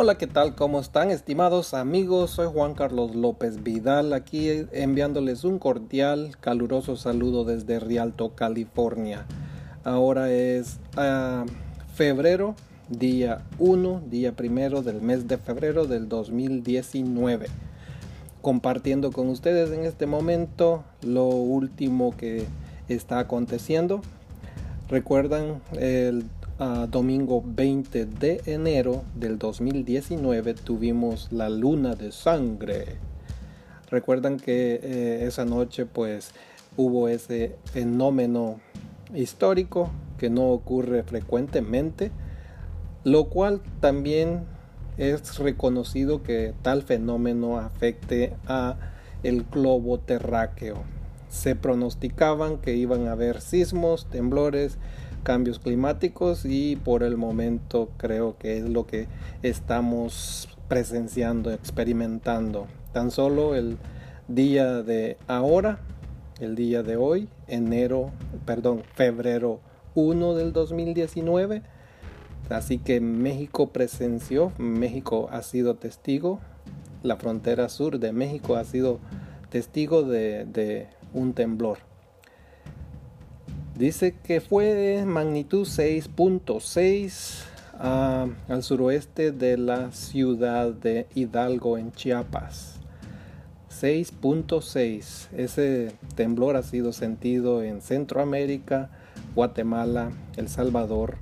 Hola, ¿qué tal? ¿Cómo están, estimados amigos? Soy Juan Carlos López Vidal, aquí enviándoles un cordial, caluroso saludo desde Rialto, California. Ahora es ah, febrero, día 1, día primero del mes de febrero del 2019. Compartiendo con ustedes en este momento lo último que está aconteciendo. Recuerdan el domingo 20 de enero del 2019 tuvimos la luna de sangre. Recuerdan que eh, esa noche pues hubo ese fenómeno histórico que no ocurre frecuentemente, lo cual también es reconocido que tal fenómeno afecte a el globo terráqueo. Se pronosticaban que iban a haber sismos, temblores, cambios climáticos y por el momento creo que es lo que estamos presenciando, experimentando. Tan solo el día de ahora, el día de hoy, enero, perdón, febrero 1 del 2019. Así que México presenció, México ha sido testigo, la frontera sur de México ha sido testigo de, de un temblor. Dice que fue de magnitud 6.6 ah, al suroeste de la ciudad de Hidalgo en Chiapas. 6.6. Ese temblor ha sido sentido en Centroamérica, Guatemala, El Salvador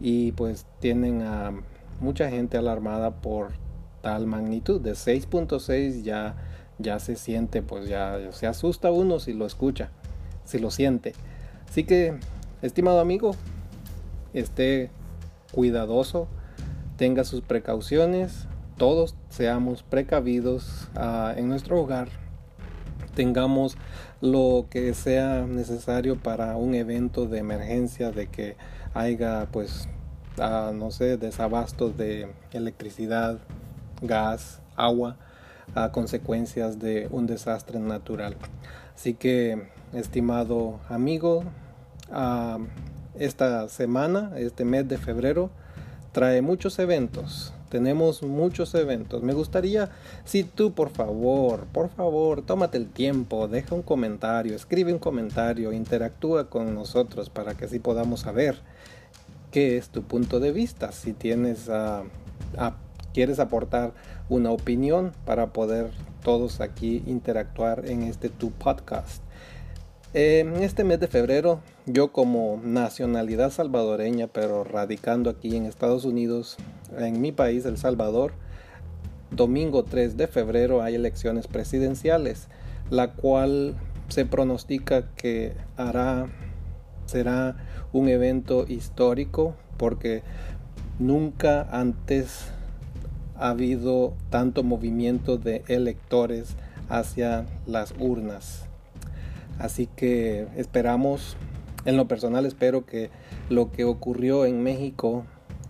y pues tienen a mucha gente alarmada por tal magnitud de 6.6 ya ya se siente pues ya se asusta uno si lo escucha si lo siente Así que, estimado amigo, esté cuidadoso, tenga sus precauciones, todos seamos precavidos ah, en nuestro hogar, tengamos lo que sea necesario para un evento de emergencia, de que haya pues, ah, no sé, desabastos de electricidad, gas, agua, a consecuencias de un desastre natural. Así que, estimado amigo, esta semana, este mes de febrero, trae muchos eventos. Tenemos muchos eventos. Me gustaría, si tú por favor, por favor, tómate el tiempo, deja un comentario, escribe un comentario, interactúa con nosotros para que así podamos saber qué es tu punto de vista. Si tienes, quieres aportar una opinión para poder todos aquí interactuar en este tu podcast. En este mes de febrero, yo como nacionalidad salvadoreña, pero radicando aquí en Estados Unidos, en mi país, El Salvador, domingo 3 de febrero hay elecciones presidenciales, la cual se pronostica que hará, será un evento histórico porque nunca antes ha habido tanto movimiento de electores hacia las urnas. Así que esperamos, en lo personal espero que lo que ocurrió en México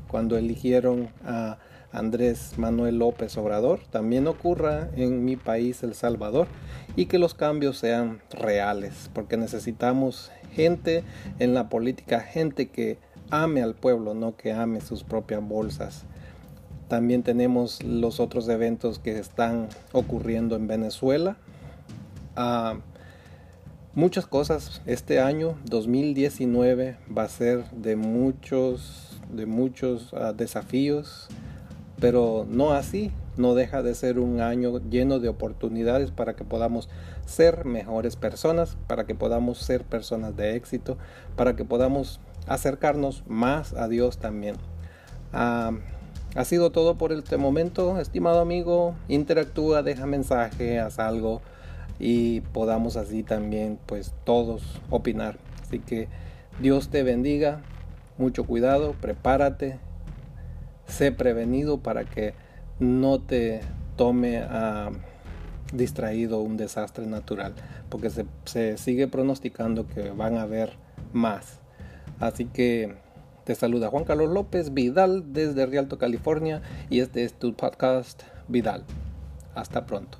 cuando eligieron a Andrés Manuel López Obrador también ocurra en mi país, El Salvador, y que los cambios sean reales, porque necesitamos gente en la política, gente que ame al pueblo, no que ame sus propias bolsas. También tenemos los otros eventos que están ocurriendo en Venezuela. Ah, muchas cosas. Este año 2019 va a ser de muchos, de muchos ah, desafíos, pero no así. No deja de ser un año lleno de oportunidades para que podamos ser mejores personas, para que podamos ser personas de éxito, para que podamos acercarnos más a Dios también. Ah, ha sido todo por este momento, estimado amigo. Interactúa, deja mensaje, haz algo y podamos así también pues todos opinar. Así que Dios te bendiga, mucho cuidado, prepárate, sé prevenido para que no te tome a distraído un desastre natural, porque se, se sigue pronosticando que van a haber más. Así que te saluda Juan Carlos López Vidal desde Rialto, California y este es tu podcast Vidal. Hasta pronto.